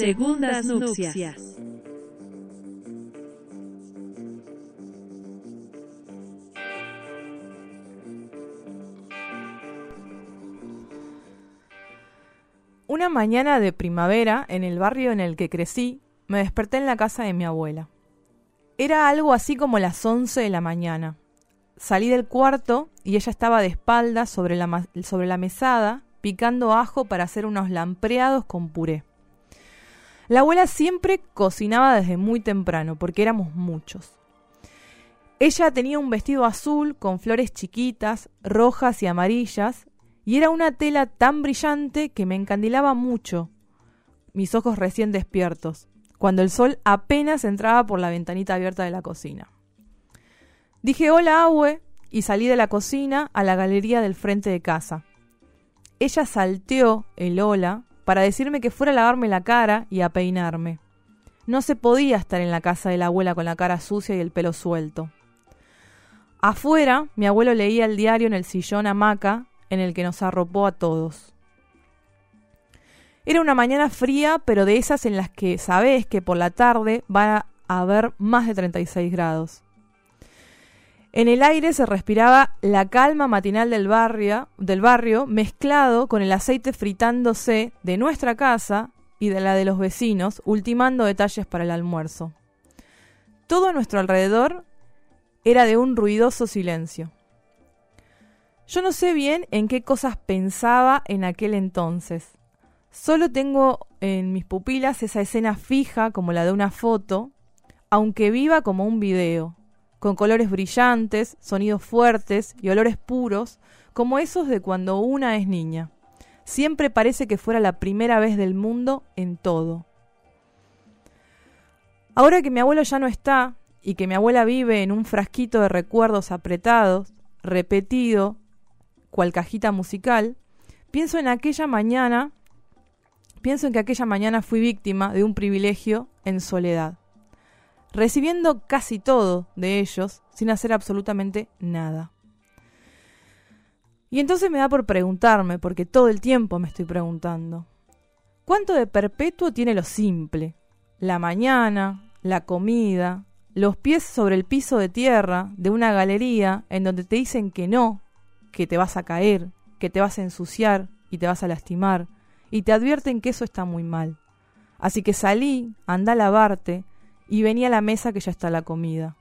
Segundas nupcias. Una mañana de primavera, en el barrio en el que crecí, me desperté en la casa de mi abuela. Era algo así como las once de la mañana. Salí del cuarto y ella estaba de espaldas sobre la, sobre la mesada, picando ajo para hacer unos lampreados con puré. La abuela siempre cocinaba desde muy temprano, porque éramos muchos. Ella tenía un vestido azul con flores chiquitas, rojas y amarillas, y era una tela tan brillante que me encandilaba mucho mis ojos recién despiertos, cuando el sol apenas entraba por la ventanita abierta de la cocina. Dije hola, Abue, y salí de la cocina a la galería del frente de casa. Ella salteó el hola para decirme que fuera a lavarme la cara y a peinarme. No se podía estar en la casa de la abuela con la cara sucia y el pelo suelto. Afuera, mi abuelo leía el diario en el sillón hamaca en el que nos arropó a todos. Era una mañana fría, pero de esas en las que sabés que por la tarde va a haber más de 36 grados. En el aire se respiraba la calma matinal del barrio, del barrio mezclado con el aceite fritándose de nuestra casa y de la de los vecinos, ultimando detalles para el almuerzo. Todo a nuestro alrededor era de un ruidoso silencio. Yo no sé bien en qué cosas pensaba en aquel entonces. Solo tengo en mis pupilas esa escena fija como la de una foto, aunque viva como un video, con colores brillantes, sonidos fuertes y olores puros, como esos de cuando una es niña. Siempre parece que fuera la primera vez del mundo en todo. Ahora que mi abuelo ya no está y que mi abuela vive en un frasquito de recuerdos apretados, repetido cual cajita musical, pienso en aquella mañana, pienso en que aquella mañana fui víctima de un privilegio en soledad, recibiendo casi todo de ellos sin hacer absolutamente nada. Y entonces me da por preguntarme, porque todo el tiempo me estoy preguntando, ¿cuánto de perpetuo tiene lo simple? La mañana, la comida, los pies sobre el piso de tierra de una galería en donde te dicen que no que te vas a caer, que te vas a ensuciar y te vas a lastimar, y te advierten que eso está muy mal. Así que salí, anda a lavarte, y vení a la mesa que ya está la comida.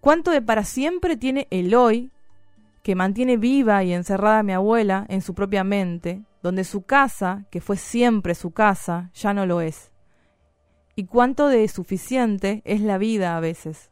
¿Cuánto de para siempre tiene el hoy, que mantiene viva y encerrada a mi abuela en su propia mente, donde su casa, que fue siempre su casa, ya no lo es? ¿Y cuánto de suficiente es la vida a veces?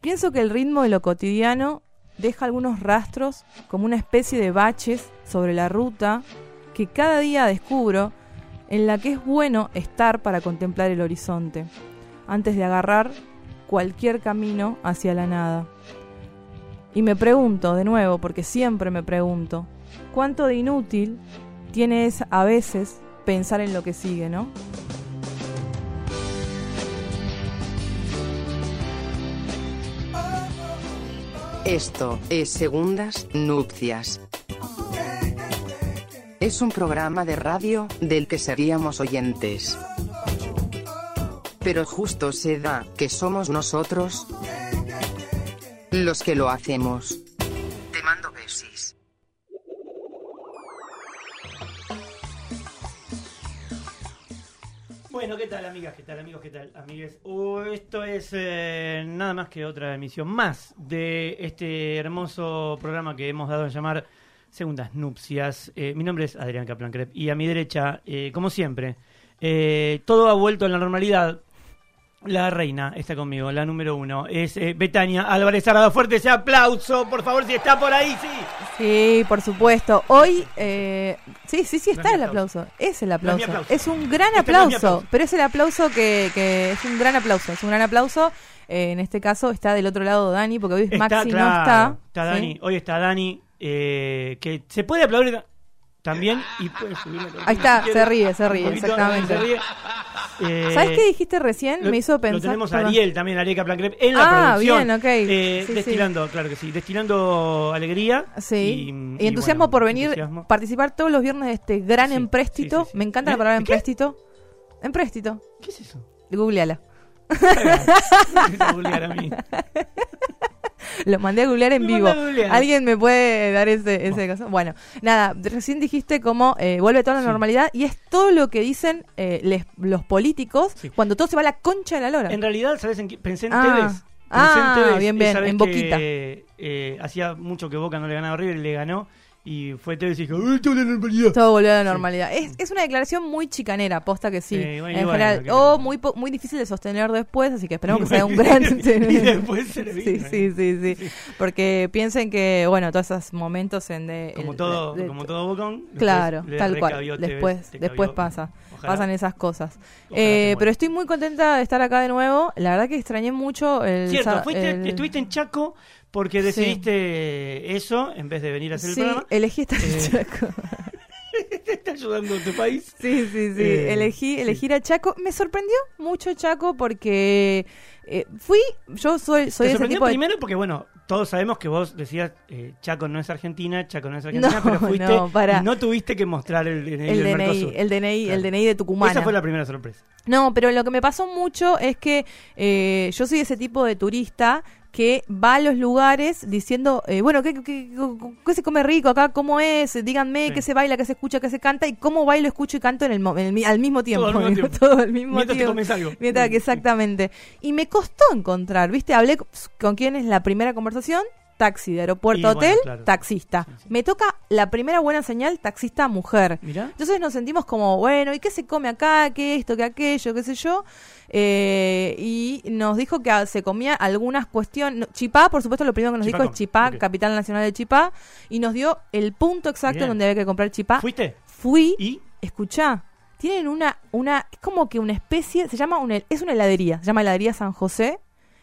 Pienso que el ritmo de lo cotidiano deja algunos rastros como una especie de baches sobre la ruta que cada día descubro en la que es bueno estar para contemplar el horizonte, antes de agarrar cualquier camino hacia la nada. Y me pregunto de nuevo, porque siempre me pregunto, ¿cuánto de inútil tiene a veces pensar en lo que sigue, no? Esto es Segundas Nupcias. Es un programa de radio, del que seríamos oyentes. Pero justo se da, que somos nosotros los que lo hacemos. Te mando besis. Bueno, ¿qué tal amigas? ¿Qué tal amigos? ¿Qué tal amigues? Uh, esto es eh, nada más que otra emisión más de este hermoso programa que hemos dado a llamar Segundas Nupcias. Eh, mi nombre es Adrián Kaplan y a mi derecha, eh, como siempre, todo ha vuelto a la normalidad. La reina está conmigo, la número uno. Es Betania Álvarez Arado. Fuerte ese aplauso, por favor, si está por ahí, sí. Sí, por supuesto. Hoy, eh, sí, sí, sí, está el aplauso. Es el aplauso. Es, un gran este aplauso, pero es el aplauso que, que, es un gran aplauso. Es un gran aplauso. Eh, en este caso está del otro lado Dani, porque hoy Maxi no está. Está Dani, hoy está Dani, eh, que se puede aplaudir también y puede Ahí está, se ríe, se ríe, exactamente. Se ríe. Eh, ¿Sabes qué dijiste recién? lo- Me hizo pensar. Lo tenemos a. Ariel también, Ariel Kaplan Crep, en la Ah, producción. bien, ok. Eh, Sí, sí. destilando, claro que sí, destilando alegría. Sí, y, y entusiasmo bueno, por venir, entusiasmo. participar todos los viernes de este gran Sí, empréstito. sí, sí, sí. Me encanta ¿Eh? la palabra ¿Qué? empréstito. Empréstito, ¿Qué es eso? googleala. A mí. Lo mandé a googlear en Me vivo. ¿Alguien me puede dar ese, ese caso? Bueno, nada, recién dijiste cómo eh, vuelve toda la Sí. normalidad y es todo lo que dicen eh, les- los políticos Sí. cuando todo se va a la concha de la lora. En realidad, ¿sabes en qué? Pensé en Ah. Pensé Ah, bien, bien, en que, Boquita. eh, hacía mucho que Boca no le ganaba a River y le ganó. Y fue Tevez y dijo, ¡Ay, toda la normalidad! Todo volvió a la normalidad. Es, es una declaración muy chicanera, posta que sí. Sí, bueno, en y bueno, general. ¿qué O muy, po- muy difícil de sostener después, así que esperemos que sea un gran... y después se le Sí, sí, sí, sí. Porque piensen que, bueno, todos esos momentos en de... Como el- todo, de- como todo Bocón. Claro, le tal cual. Después, te después pasa. Ojalá. Pasan esas cosas. Eh, pero estoy muy contenta de estar acá de nuevo. La verdad que extrañé mucho el... Cierto, fuiste, el- estuviste en Chaco porque Sí. decidiste eso en vez de venir a hacer Sí, el programa. elegí estar en Eh, Chaco. Te está ayudando tu país. Sí, sí, sí. Eh, elegí, sí. elegir a Chaco. Me sorprendió mucho Chaco porque eh, fui, yo soy, soy Te ese sorprendió tipo de... primero porque, bueno, todos sabemos que vos decías eh, Chaco no es Argentina, Chaco no es Argentina, No, pero fuiste no, para. y no tuviste que mostrar el DNI El del DNI, Mercosur. el DNI, Claro. el DNI de Tucumán. Esa fue la primera sorpresa. No, pero lo que me pasó mucho es que eh, yo soy ese tipo de turista que va a los lugares diciendo, eh, bueno, ¿qué, qué, qué se come rico acá? ¿Cómo es? Díganme Sí. qué se baila, qué se escucha, qué se canta y cómo bailo, escucho y canto en el, en el al mismo tiempo. Todo al mismo tiempo. todo al mismo Mientras te tiempo. comes algo. Mientras que exactamente. Y me costó encontrar, ¿viste? Hablé con- con quién es la primera conversación. Taxi de aeropuerto bueno, hotel, claro. taxista. Sí, sí. Me toca la primera buena señal, taxista mujer. Mirá. Entonces nos sentimos como, bueno, ¿y qué se come acá? ¿Qué esto? ¿Qué aquello? ¿Qué sé yo? Eh, y nos dijo que ah, se comía algunas cuestiones. no, Chipá, por supuesto, lo primero que nos Chipá dijo es Chipá, capital nacional de Chipá. Y nos dio el punto exacto Bien. donde había que comprar Chipá. ¿Fuiste? Fui, ¿Y? escuchá, tienen una, una, es como que una especie, se llama una, es una heladería, se llama heladería San José.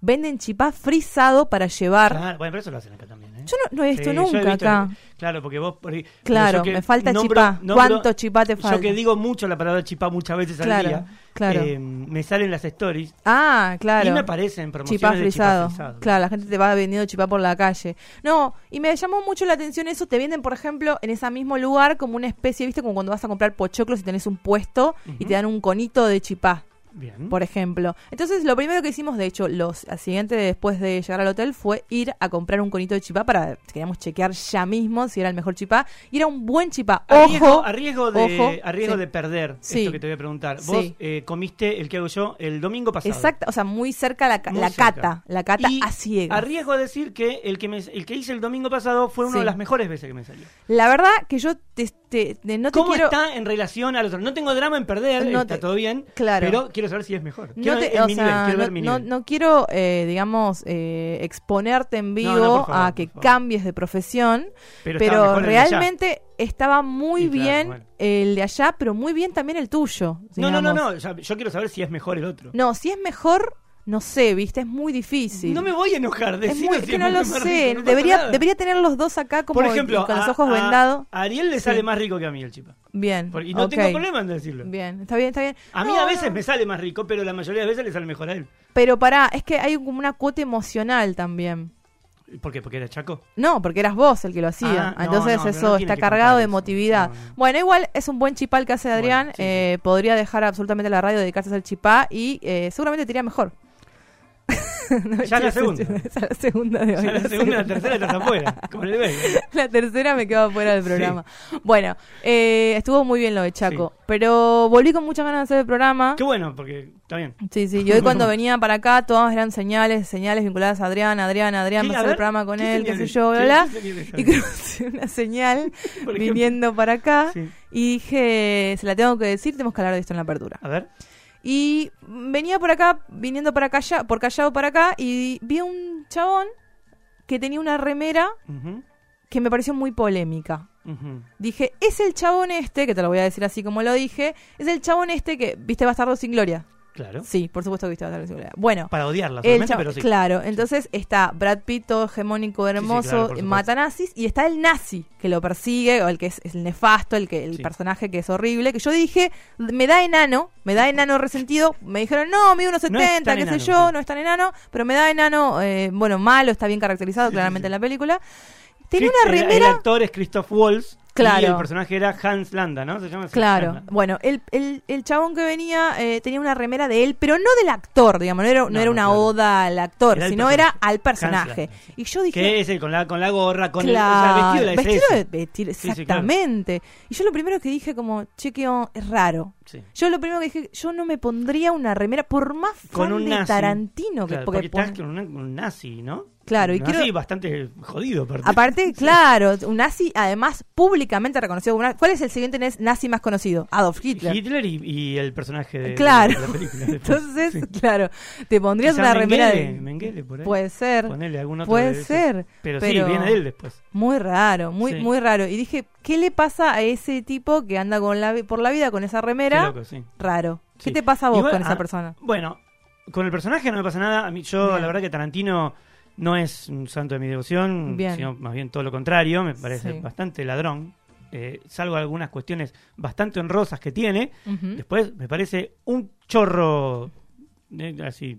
Venden chipá frisado para llevar. Claro, bueno, pero eso lo hacen acá también. ¿eh? Yo no, no he visto Sí, yo he nunca visto- acá. Claro, porque vos... Claro, me falta nombro- chipá. nombro- ¿Cuánto chipá te falta? Yo que digo mucho la palabra chipá muchas veces al Claro, día, claro. eh, me salen las stories Ah, claro. y me aparecen promociones chipá de frisado. chipá frisado. Claro, la gente te va vendiendo chipá por la calle. No, y me llamó mucho la atención eso. Te venden, por ejemplo, en ese mismo lugar como una especie, ¿viste? Como cuando vas a comprar pochoclos y tenés un puesto y te dan un conito de chipá. Bien. por ejemplo. Entonces, lo primero que hicimos, de hecho, los al siguiente después de llegar al hotel fue ir a comprar un conito de chipá para queríamos chequear ya mismo si era el mejor chipá y era un buen chipá. A riesgo, Ojo, a riesgo de, ojo, a riesgo sí. de perder Sí. esto que te voy a preguntar. Sí. Vos eh, comiste el que hago yo el domingo pasado. exacto, o sea, muy cerca la, Muy la cerca. cata, la cata Y a ciegas. A riesgo de decir que el que, me- el que hice el domingo pasado fue una de las mejores veces que me salió. La verdad que yo te, te- te- no te ¿Cómo quiero está en relación al otro? No tengo drama en perder, No está todo bien, claro. pero quiero saber si es mejor. no Quiero te- el o mi sea, nivel, quiero no, ver mi no- nivel. no quiero, eh, digamos, eh, exponerte en vivo favor, a que cambies de profesión, pero realmente estaba muy claro, bien bueno. el de allá, pero muy bien también el tuyo. No, no, no, no, yo quiero saber si es mejor el otro. No, si es mejor, no sé, viste, es muy difícil. No me voy a enojar, es decime muy, si es que es no lo rico, sé. no debería, debería tener los dos acá como Por ejemplo, con los ojos vendados. A Ariel le Sí. sale más rico que a mí el chipa. Bien. Por- Y no tengo problema en decirlo. Bien, está bien, está bien. A mí No, a veces no, me sale más rico, pero la mayoría de veces le sale mejor a él. Pero pará, es que hay como una cuota emocional también. ¿Por qué? ¿Porque era chaco? No, porque eras vos el que lo hacía. Ah, Entonces no, eso no está cargado de emotividad. No, no. Bueno, igual es un buen chipal que hace Adrián. Bueno, sí, sí. eh, Podría dejar absolutamente la radio, dedicarse al chipá y eh, seguramente te iría mejor. No, Ya la segunda. esa es la segunda de hoy. Ya la segunda, la tercera estás afuera. Como en el béisbol. La tercera me quedo fuera del programa. Bueno, eh, estuvo muy bien lo de Chaco. Pero volví con muchas ganas de hacer el programa. Qué bueno, porque está bien. Sí, sí. Y hoy cuando venía para acá, todas eran señales, señales vinculadas a Adrián, Adrián, Adrián, va a hacer el programa con ¿qué él, qué sé yo, bla, ¿Qué- bla. Y crucé una señal viniendo para acá. Sí. Y dije, se la tengo que decir, tenemos que hablar de esto en la apertura. A ver. Y venía por acá, viniendo para Callao, por Callao para acá, y vi a un chabón que tenía una remera que me pareció muy polémica. Dije, es el chabón este, que te lo voy a decir así como lo dije, es el chabón este que, viste, Bastardo sin Gloria. Claro. Sí, por supuesto que viste. Bueno, Para odiarla solamente, pero sí. Claro, entonces está Brad Pitt, todo hegemónico, hermoso, mata nazis, y está el nazi que lo persigue, o el que es, es el nefasto, el que el personaje que es horrible, que yo dije, me da enano, me da enano resentido, me dijeron, no, mide unos No es 70, tan qué sé yo, no es tan enano, pero me da enano, eh, bueno, malo, está bien caracterizado claramente en la película. Tenía una el- El, remera... actor es Christoph Waltz. Claro. Y el personaje era Hans Landa, ¿no? Se llama Claro, Landa. bueno, el, el, el chabón que venía eh, tenía una remera de él, pero no del actor, digamos, no era, no No, era una claro. oda al actor, Era sino era al personaje. Hans Landa, sí. Y yo dije, Que es el con la, con la gorra, con claro, el, o sea, vestido de la vestido de- vestido- Sí, sí, claro. exactamente. Y yo lo primero que dije como, chequeo, es raro. Sí. Yo lo primero que dije, yo no me pondría una remera, por más fan Con un de nazi. Tarantino que porque porque estás pone- con un, un nazi, ¿no? Claro, y un nazi quiero- bastante jodido, aparte. Claro, un nazi además públicamente reconocido como una- ¿Cuál es el siguiente nazi más conocido? Adolf Hitler. Hitler y, y el personaje de, Claro. de la película. Entonces, Sí. claro, te pondrías Quizá una remera Mengele, de... Mengele, por ahí. Puede ser. Ponele algún otro Puede ser. Pero, sí, viene él después. Muy raro, muy, muy raro. Y dije, ¿qué le pasa a ese tipo que anda con la, por la vida con esa Qué remera? loco, sí. Raro. ¿Qué Sí. te pasa a vos Igual, con esa ah, persona? Bueno, con el personaje no me pasa nada. A mí, yo, Bien. la verdad que Tarantino no es un santo de mi devoción, Bien. sino más bien todo lo contrario. Me parece Sí. bastante ladrón. Eh, salvo algunas cuestiones bastante honrosas que tiene. Ujú. Después me parece un chorro, eh, así,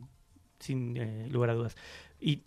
sin eh, lugar a dudas. Y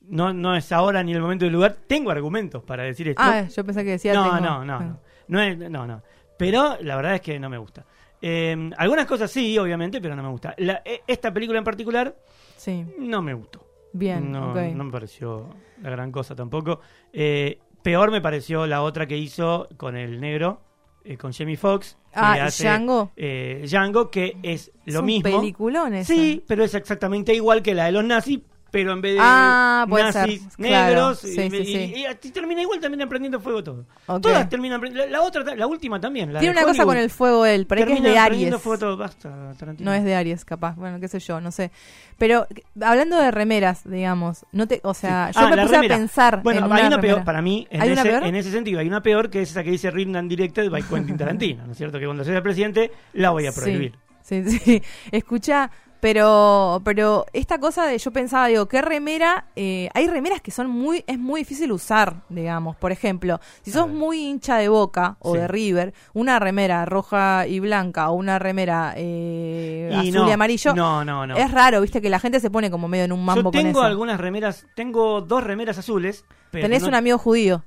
no, no es ahora ni el momento del lugar. Tengo argumentos para decir esto. Ah, yo pensé que decía... no, tengo- no, no, no. No, es- no, no. Pero la verdad es que no me gusta. Eh, algunas cosas sí, obviamente, pero no me gusta. La- e- esta película en particular Sí, no me gustó. bien, no, no me pareció la gran cosa tampoco. Eh, peor me pareció la otra que hizo con el negro, eh, con Jamie Foxx. Ah, hace, Django. eh, Django, que es lo Es un mismo. peliculón esa. Sí, pero es exactamente igual que la de los nazis, pero en vez de Ah, nazis ser, claro. negros, Sí, y, sí, y- sí. y así termina igual también aprendiendo fuego todo. Ok. Todas terminan aprendiendo. La, la otra, la última también. La Tiene una cosa con el fuego él, pero es que es de Aries. fuego todo. Basta. No es de Aries, capaz. Bueno, qué sé yo, no sé. Pero eh, hablando de remeras, digamos, no te, o sea, yo Ah, me puse remera. a pensar Bueno, en hay una peor, para mí, en, ¿Hay una ese, peor? en ese sentido, hay una peor que es esa que dice and Directed by Quentin Tarantino, ¿no es cierto? Que cuando sea el presidente la voy a prohibir. Sí, sí, sí. Escucha, pero, pero esta cosa de yo pensaba, digo, ¿qué remera? Eh, hay remeras que son muy, es muy difícil usar, digamos. Por ejemplo, si sos muy hincha de Boca o Sí. de River, una remera roja y blanca o una remera eh, Y azul no, y amarillo, No, no, no. es raro, viste, que la gente se pone como medio en un mambo Yo tengo con eso. algunas remeras, tengo dos remeras azules. Pero Tenés no- un amigo judío.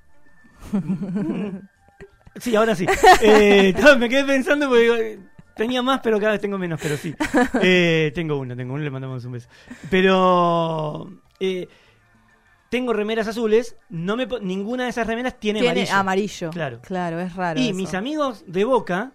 Sí, ahora sí. Eh, me quedé pensando porque digo, tenía más, pero cada vez tengo menos, pero sí. Eh, tengo uno, tengo uno, le mandamos un beso. Pero eh, tengo remeras azules, no me ninguna de esas remeras tiene, Tiene amarillo. amarillo. Claro. Claro, es raro. Y eso. mis amigos de Boca,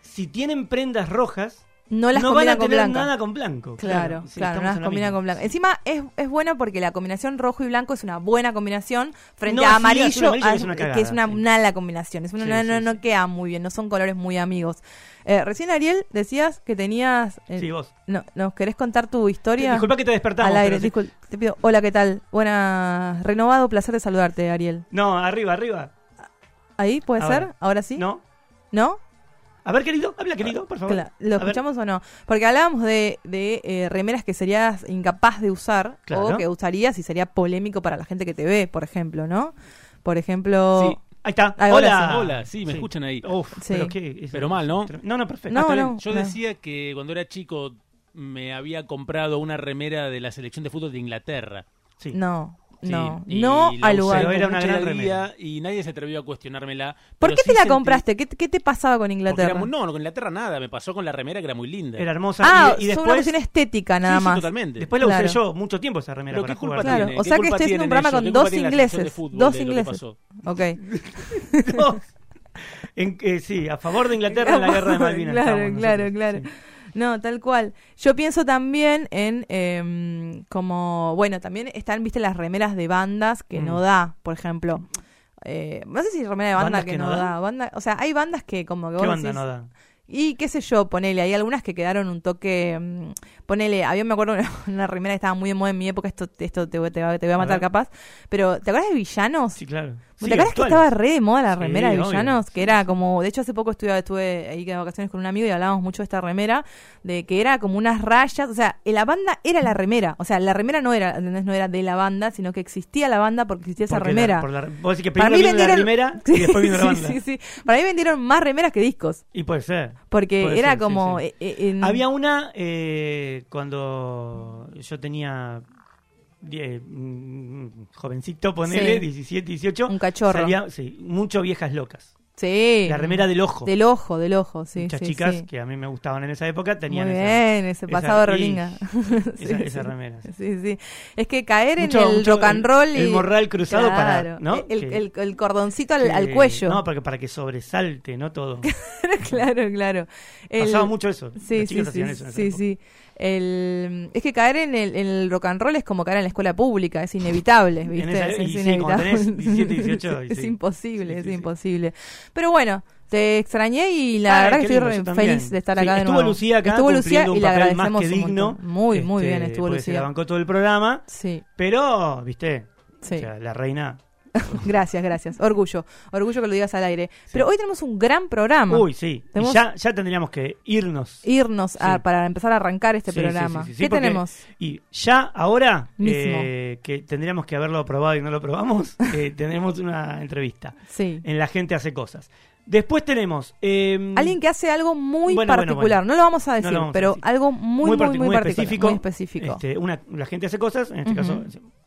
si tienen prendas rojas, no las no van combinan a con tener blanca. nada con blanco. Claro, sí, claro, no las combina misma. con blanco. Encima es, es buena porque la combinación rojo y blanco es una buena combinación frente No, a sí, amarillo, y amarillo a- que es una que es cagada, una sí. mala combinación. Es una, Sí, no, sí, no, no sí. queda muy bien, no son colores muy amigos. Eh, recién Ariel decías que tenías... eh, Sí, vos. no, ¿Nos querés contar tu historia? Disculpa que te despertamos. Al aire, sí. te pido. Hola, ¿qué tal? Buena, renovado placer de saludarte, Ariel. No, arriba, arriba. ¿Ahí puede Ahora. ser? ¿Ahora sí? No. ¿No? A ver, querido, habla, querido, por favor. Cla- ¿Lo A ver. escuchamos o no? Porque hablábamos de, de eh, remeras que serías incapaz de usar Claro. o que usarías y sería polémico para la gente que te ve, por ejemplo, ¿no? Por ejemplo... Sí. Ahí está. Ah, Hola. sí. Hola, sí, me escuchan ahí. Uf, Sí. pero qué. es- Pero mal, ¿no? No, no, perfecto. No, Ah, Yo no. decía que cuando era chico me había comprado una remera de la selección de fútbol de Inglaterra. Sí. No, Sí, no, no al lugar. Pero era con una gran remera. Y nadie se atrevió a cuestionármela. ¿Por qué te la sentí- compraste? ¿Qué, qué te pasaba con Inglaterra? era no, no, con Inglaterra nada. Me pasó con la remera que era muy linda. Era hermosa. ah, y, y fue una después, cuestión estética nada Sí, sí, más. totalmente. después la usé Claro. yo mucho tiempo esa remera Pero para ¿qué culpa jugar. Claro, tiene? o ¿Qué sea que estoy haciendo un programa con ¿Qué dos ingleses, fútbol dos ingleses. Ok. En- eh, sí, a favor de Inglaterra en la guerra de Malvinas. Claro, claro, claro. No, tal cual. Yo pienso también en em, como, bueno, también están, viste, las remeras de bandas que Mm. no da, por ejemplo. Eh, no sé si remera de banda ¿Bandas que, que no no da. da? Banda, o sea, hay bandas que como que ¿Qué vos banda decís- no da? Y qué sé yo, ponele, hay algunas que quedaron un toque, mm, ponele, había me acuerdo una, una remera que estaba muy de moda en mi época, esto, esto te, te, va- te voy a matar capaz, pero ¿te acuerdas de Villanos? Sí, claro. Sí, ¿Te acuerdas que estaba re de moda la Sí, remera de obvio. villanos? Que era como, de hecho hace poco estuve, estuve ahí de vacaciones con un amigo y hablábamos mucho de esta remera, de que era como unas rayas, o sea, la banda era la remera, o sea, la remera no era, ¿entendés? no era de la banda, sino que existía la banda porque existía esa Porque remera. La, por la, vos decís que Para primero mí vino la vendieron- remera y después vino la Sí, banda. sí, sí. Para mí vendieron más remeras que discos, Y puede ser. porque Puede era ser, sí, como... sí. eh, eh, en- Había una eh, cuando yo tenía die- mm, jovencito, ponele, Sí. 17, 18. Un cachorro. Salía, sí, mucho viejas locas. Sí. La remera del ojo. Del ojo, del ojo, sí. Muchas sí, chicas sí. que a mí me gustaban en esa época tenían Muy esa, ese esa- pasado y- rolinga. esa, esa remera. sí. Sí, sí. Es que caer Mucho- en el rock and el- roll y... el morral cruzado para- Claro, ¿no? El, Que- el- el cordoncito al, Que- al cuello. No, para que, para que sobresalte, ¿no? Todo. claro, claro. Pasaba mucho eso. Sí, Las sí, chicas sí, hacían eso en esa sí, época. sí. El, es que caer en el, en el rock and roll es como caer en la escuela pública, es inevitable, ¿viste? esa- es, y es sí, cuando inevitable. tenés 17, 18, y es sí. imposible, Sí, es imposible. Pero bueno, te extrañé y la verdad que estoy re feliz de estar Sí, acá de estuvo nuevo. Lucía acá estuvo Lucía y un le papel agradecemos más que digno. Muy, muy Este, bien estuvo porque Se la Lucía. bancó todo el programa, Sí, pero, viste, sí. o sea, la reina... Gracias, gracias. Orgullo. Orgullo que lo digas al aire. Pero hoy tenemos un gran programa. Uy, sí. Y ya, ya tendríamos que irnos. Irnos a- para empezar a arrancar este Sí, programa. ¿Qué porque- tenemos? Y ya ahora, eh, que tendríamos que haberlo probado y no lo probamos, eh, tenemos una entrevista Sí. en La Gente Hace Cosas. Después tenemos... eh, Alguien que hace algo muy Bueno, particular. bueno. No lo vamos a decir, lo vamos a pero decir. algo muy, muy, parti- muy, particular, específico. Muy específico. Este, una, la gente hace cosas, en este caso,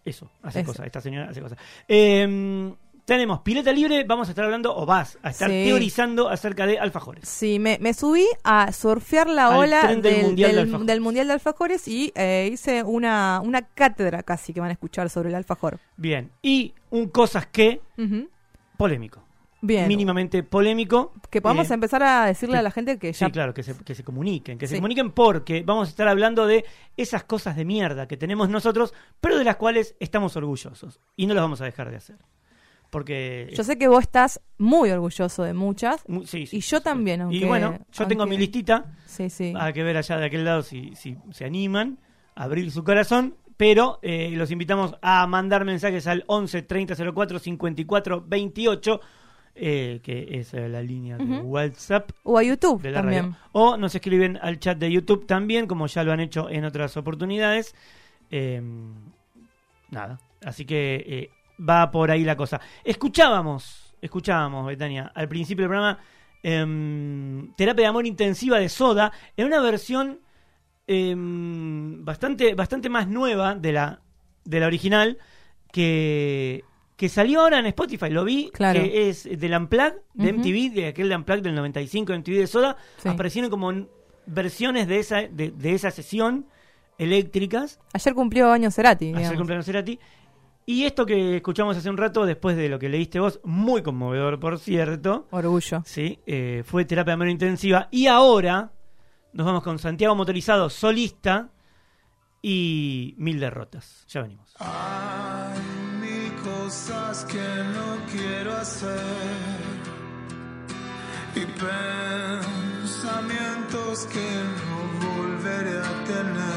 eso, hace Eso. cosas, esta señora hace cosas. Eh, tenemos Pileta Libre, vamos a estar hablando, o vas a estar Sí. teorizando acerca de alfajores. Sí, me, me subí a surfear la Al ola del del, Mundial de del- Alfajores. del Mundial de Alfajores y eh, hice una, una cátedra casi que van a escuchar sobre el alfajor. Bien, y un cosas que polémico, Bien. mínimamente polémico. Que podamos Eh, empezar a decirle que- a la gente que ya Sí, claro, que se, que se comuniquen, que se comuniquen porque vamos a estar hablando de esas cosas de mierda que tenemos nosotros, pero de las cuales estamos orgullosos y no las vamos a dejar de hacer. Porque... Yo sé que vos estás muy orgulloso de muchas. Mu- sí, sí, y yo también, Y aunque- bueno, yo tengo mi listita, Sí, sí. hay que ver allá de aquel lado si, si se animan a abrir su corazón, pero eh, los invitamos a mandar mensajes al 11 30 04 54 28, eh, que es la línea de. WhatsApp O a YouTube de la también. radio. O nos escriben al chat de YouTube también, como ya lo han hecho en otras oportunidades. Eh, nada, así que eh, va por ahí la cosa. Escuchábamos, escuchábamos, Betania, al principio del programa, em, Terapia de Amor Intensiva de Soda, en una versión em, bastante, bastante más nueva de la, de la original, que, que salió ahora en Spotify. Lo vi, Claro. que es del Unplugged, de. MTV, de aquel de Unplugged del 95 de MTV de Soda. Sí. Aparecieron como versiones de esa, de, de esa sesión eléctricas. Ayer cumplió años Cerati. Ayer digamos. cumpleaños Cerati. Y esto que escuchamos hace un rato, después de lo que leíste vos, muy conmovedor, por cierto, Orgullo. ¿sí? Eh, fue terapia amor intensiva. Y ahora nos vamos con Santiago Motorizado, solista, y mil derrotas. Ya venimos. Mil cosas que no quiero hacer y pensamientos que no volveré a tener.